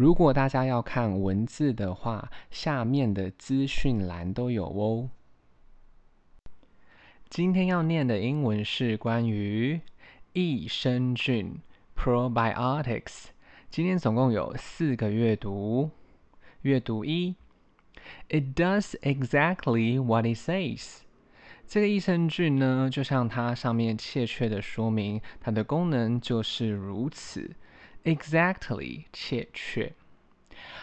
如果大家要看文字的话，下面的资讯栏都有哦。今天要念的英文是关于益生菌 （probiotics）。今天总共有四个阅读。阅读一，It does exactly what it says。这个益生菌呢，就像它上面切确的说明，它的功能就是如此。Exactly，切确。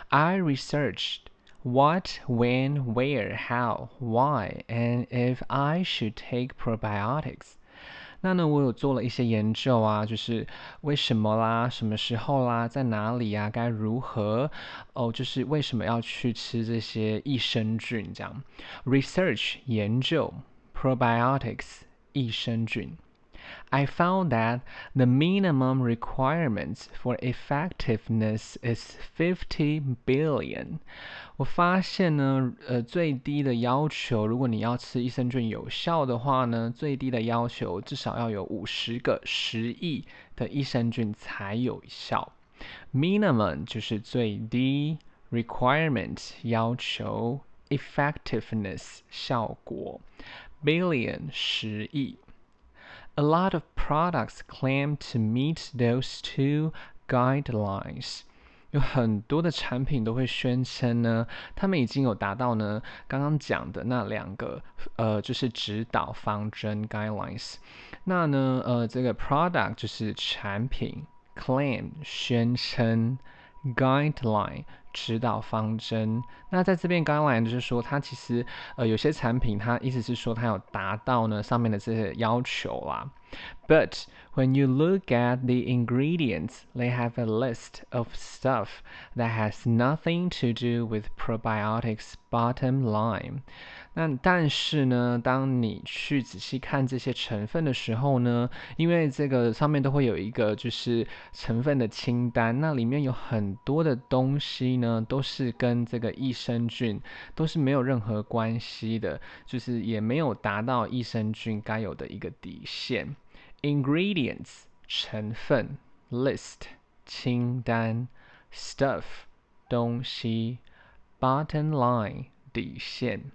I researched what, when, where, how, why, and if I should take probiotics。那呢，我有做了一些研究啊，就是为什么啦，什么时候啦，在哪里呀，该如何哦，就是为什么要去吃这些益生菌这样。Research 研究，probiotics 益生菌。 I found that the minimum requirements for effectiveness is fifty billion。我发现呢，呃，最低的要求，如果你要吃益生菌有效的话呢，最低的要求至少要有五十个十亿的益生菌才有效。Minimum 就是最低，requirement 要求，effectiveness 效果，billion 十亿。 A lot of products claim to meet those two guidelines。有很多的产品都会宣称呢，他们已经有达到呢刚刚讲的那两个呃，就是指导方针 guidelines。那呢呃，这个 product 就是产品，claim 宣称，guideline。 指导方针。那在这边刚刚来就是说，它其实呃有些产品，它意思是说它有达到呢上面的这些要求啦。But when you look at the ingredients, they have a list of stuff that has nothing to do with probiotics bottom line. 那但是呢，当你去仔细看这些成分的时候呢，因为这个上面都会有一个就是成分的清单，那里面有很多的东西呢，都是跟这个益生菌都是没有任何关系的，就是也没有达到益生菌该有的一个底线。Ingredients 成分，list 清单，stuff 东西，bottom line 底线。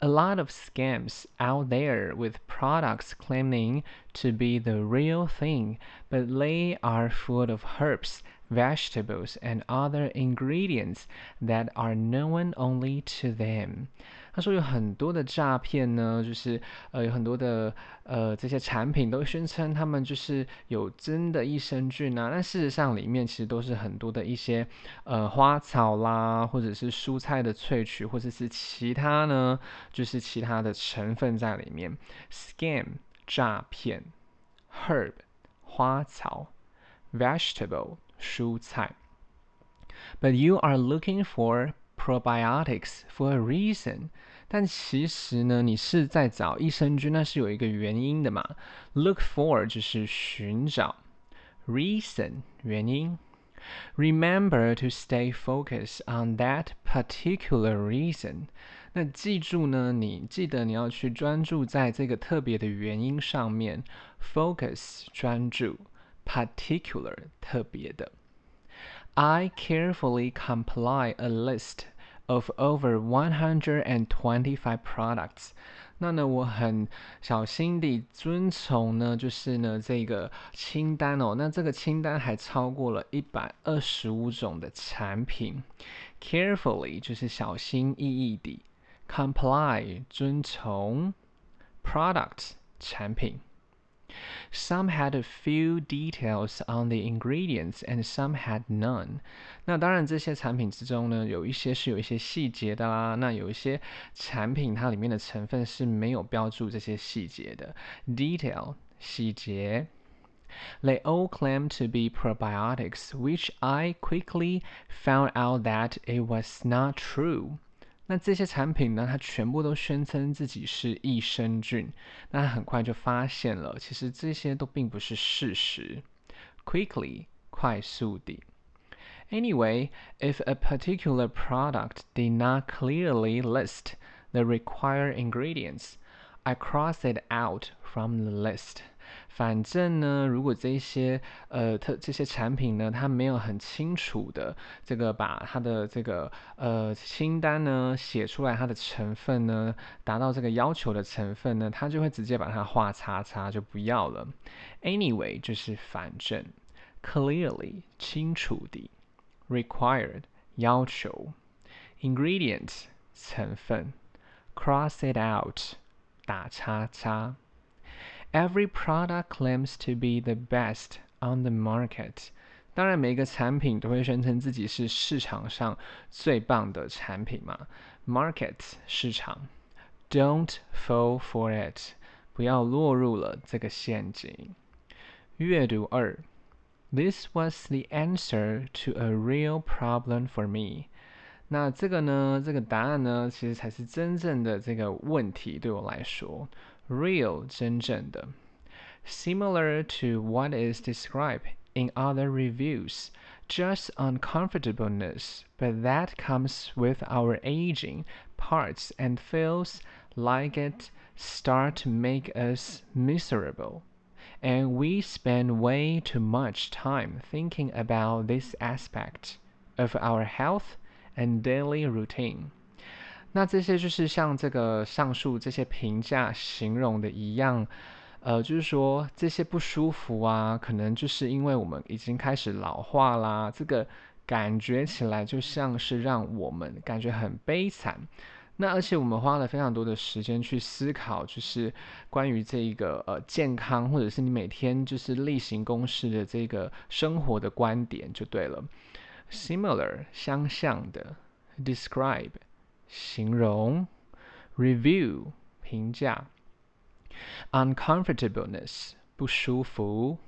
a lot of scams out there with products claiming to be the real thing, but they are full of herbs, vegetables, and other ingredients that are known only to them. 他说有很多的诈骗呢，就是呃有很多的呃这些产品都宣称他们就是有真的益生菌啊，但事实上里面其实都是很多的一些呃花草啦，或者是蔬菜的萃取，或者是其他呢，就是其他的成分在里面。Scam 诈骗，herb 花草，vegetable 蔬菜。But you are looking for probiotics for a reason，但其实呢，你是在找益生菌，那是有一个原因的嘛。Look for 就是寻找，reason 原因。Remember to stay focused on that particular reason。那记住呢，你记得你要去专注在这个特别的原因上面。Focus 专注，particular 特别的。I carefully compile a list of over 125 products。那呢，我很小心地遵从呢，就是呢这个清单哦。那这个清单还超过了一百二十五种的产品。Carefully 就是小心翼翼地，comply 遵从，product 产品。Some had a few details on the ingredients, and some had none. 那当然，这些产品之中呢，有一些是有一些细节的啦。那有一些产品它里面的成分是没有标注这些细节的。Detail 细节。They all claim to be probiotics, which I quickly found out that it was not true. 那这些产品呢，它全部都宣称自己是益生菌，那很快就发现了，其实这些都并不是事实。Quickly，快速地。Anyway, if a particular product did not clearly list the required ingredients, I cross it out from the list. 反正呢，如果这些呃特这些产品呢，它没有很清楚的这个把它的这个呃清单呢写出来，它的成分呢达到这个要求的成分呢，它就会直接把它画叉叉就不要了。Anyway，就是反正，clearly 清楚的，required 要求，ingredient 成分，cross it out 打叉叉。Every product claims to be the best on the market。当然，每个产品都会宣称自己是市场上最棒的产品嘛。Market 市场，Don't fall for it，不要落入了这个陷阱。阅读二，This was the answer to a real problem for me。那这个呢，这个答案呢，其实才是真正的这个问题对我来说。 real 真正的，similar to what is described in other reviews, just uncomfortableness, but that comes with our aging parts and feels like it start to make us miserable. And we spend way too much time thinking about this aspect of our health and daily routine. 那这些就是像这个上述这些评价形容的一样，呃，就是说这些不舒服啊，可能就是因为我们已经开始老化啦，这个感觉起来就像是让我们感觉很悲惨。那而且我们花了非常多的时间去思考，就是关于这一个呃健康，或者是你每天就是例行公事的这个生活的观点就对了。Similar 相像的，describe。形容，review 评价，uncomfortableness 不舒服，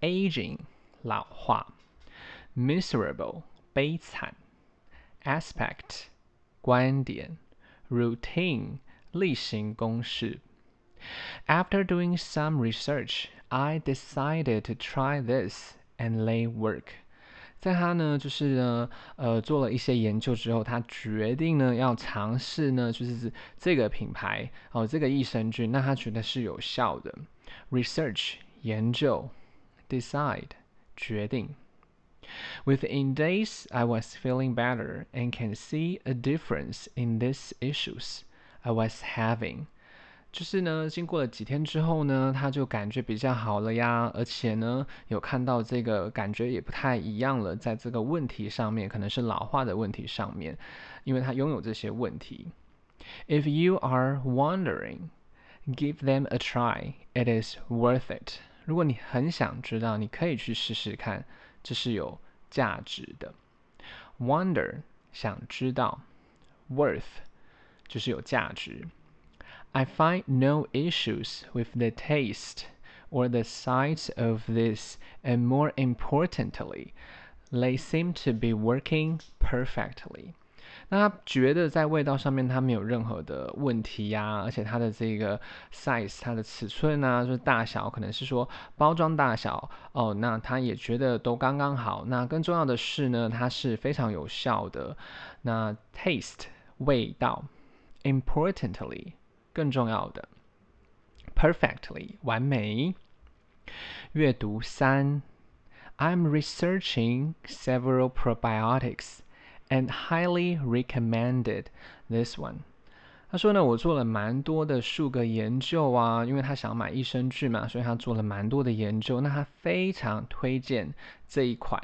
aging 老化，miserable 悲惨，aspect 观点，routine 例行公事。After doing some research, I decided to try this and lay work. 在他呢，就是呢，呃，做了一些研究之后，他决定呢要尝试呢，就是这个品牌哦，这个益生菌，那他觉得是有效的。Research 研究，decide 决定。Within days, I was feeling better and can see a difference in these issues I was having. 就是呢，经过了几天之后呢，他就感觉比较好了呀，而且呢，有看到这个感觉也不太一样了，在这个问题上面，可能是老化的问题上面，因为他拥有这些问题。If you are wondering, give them a try. It is worth it. 如果你很想知道，你可以去试试看，这是有价值的。Wonder 想知道，worth 就是有价值。I find no issues with the taste or the size of this, and more importantly, they seem to be working perfectly. 那他觉得在味道上面他没有任何的问题呀，而且它的这个 size，它的尺寸啊，就是大小，可能是说包装大小哦，那他也觉得都刚刚好。那更重要的是呢，它是非常有效的。那 taste 味道，importantly。 更重要的，perfectly 完美。阅读三，I'm researching several probiotics and highly recommended this one。他说呢，我做了蛮多的数个研究啊，因为他想买益生菌嘛，所以他做了蛮多的研究。那他非常推荐这一款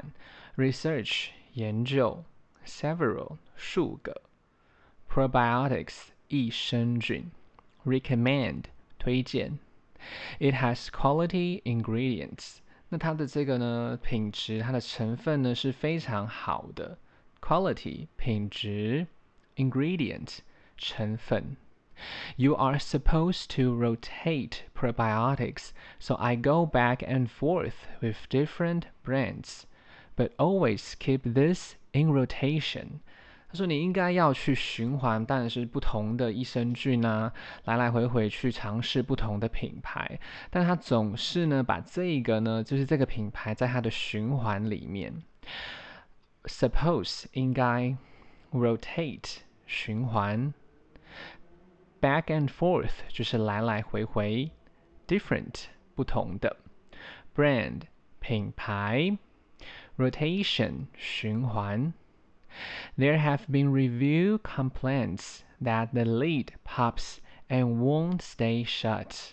research 研究 several 数个 probiotics 益生菌。recommend 推荐，it has quality ingredients。那它的这个呢品质，它的成分呢是非常好的，quality 品质，ingredient 成分。You are supposed to rotate probiotics, so I go back and forth with different brands, but always keep this in rotation. 他说：“你应该要去循环，当然是不同的益生菌啊，来来回回去尝试不同的品牌。但他总是呢，把这个呢，就是这个品牌在他的循环里面。Suppose 应该 rotate 循环，back and forth 就是来来回回，different 不同的。brand 品牌，rotation 循环。There have been review complaints that the lid pops and won't stay shut。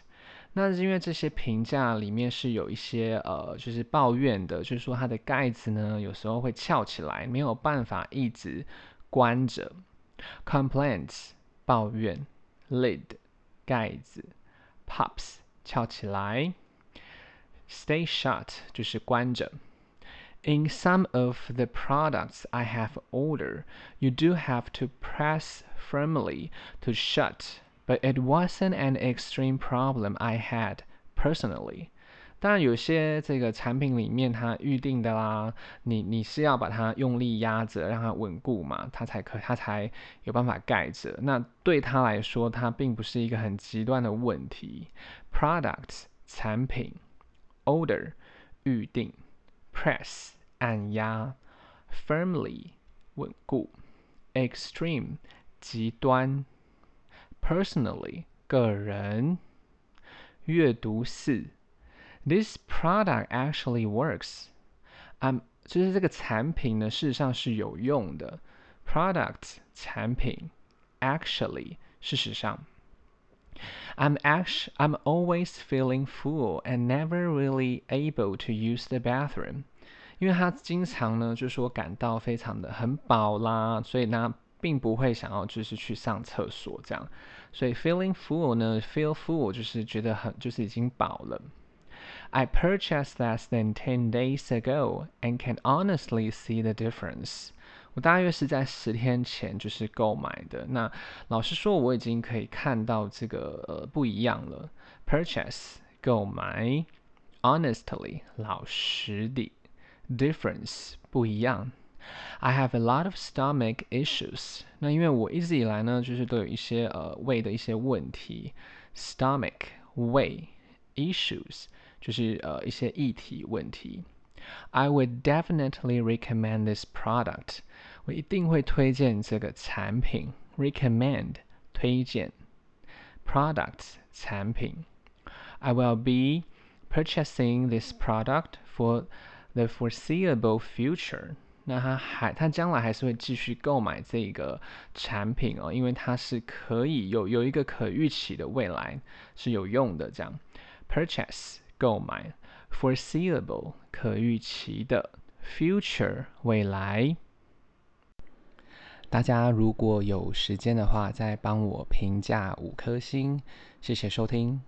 那是因为这些评价里面是有一些呃，就是抱怨的，就是说它的盖子呢，有时候会翘起来，没有办法一直关着。Complaints 抱怨，lid 盖子，pops 翘起来，stay shut 就是关着。In some of the products I have ordered, you do have to press firmly to shut, but it wasn't an extreme problem I had personally. 当然，有些这个产品里面它预定的啦，你你是要把它用力压着，让它稳固嘛，它才可它才有办法盖着。那对他来说，它并不是一个很极端的问题。Products 产品，order 预定，press 按压，firmly 稳固，extreme 极端，personally 个人。阅读四，This product actually works。嗯，就是这个产品呢，事实上是有用的。Product 产品，actually 事实上。I'm actually I'm always feeling full and never really able to use the bathroom. 因为他经常呢，就说感到非常的很饱啦，所以呢，并不会想要就是去上厕所这样。所以 feeling full 呢，feel full 就是觉得很就是已经饱了。I purchased less than ten days ago and can honestly see the difference。我大约是在十天前就是购买的。那老实说，我已经可以看到这个呃不一样了。Purchase 购买，honestly 老实的。difference 不一样。I have a lot of stomach issues。那因为我一直以来呢，就是都有一些呃胃的一些问题。Stomach 胃，issues 就是呃一些议题问题。I would definitely recommend this product。我一定会推荐这个产品。Recommend 推荐，product 产品。I will be purchasing this product for the foreseeable future，那他还他将来还是会继续购买这个产品哦，因为它是可以有有一个可预期的未来是有用的。这样，purchase 购买，foreseeable 可预期的，future 未来。大家如果有时间的话，再帮我评价五颗星，谢谢收听。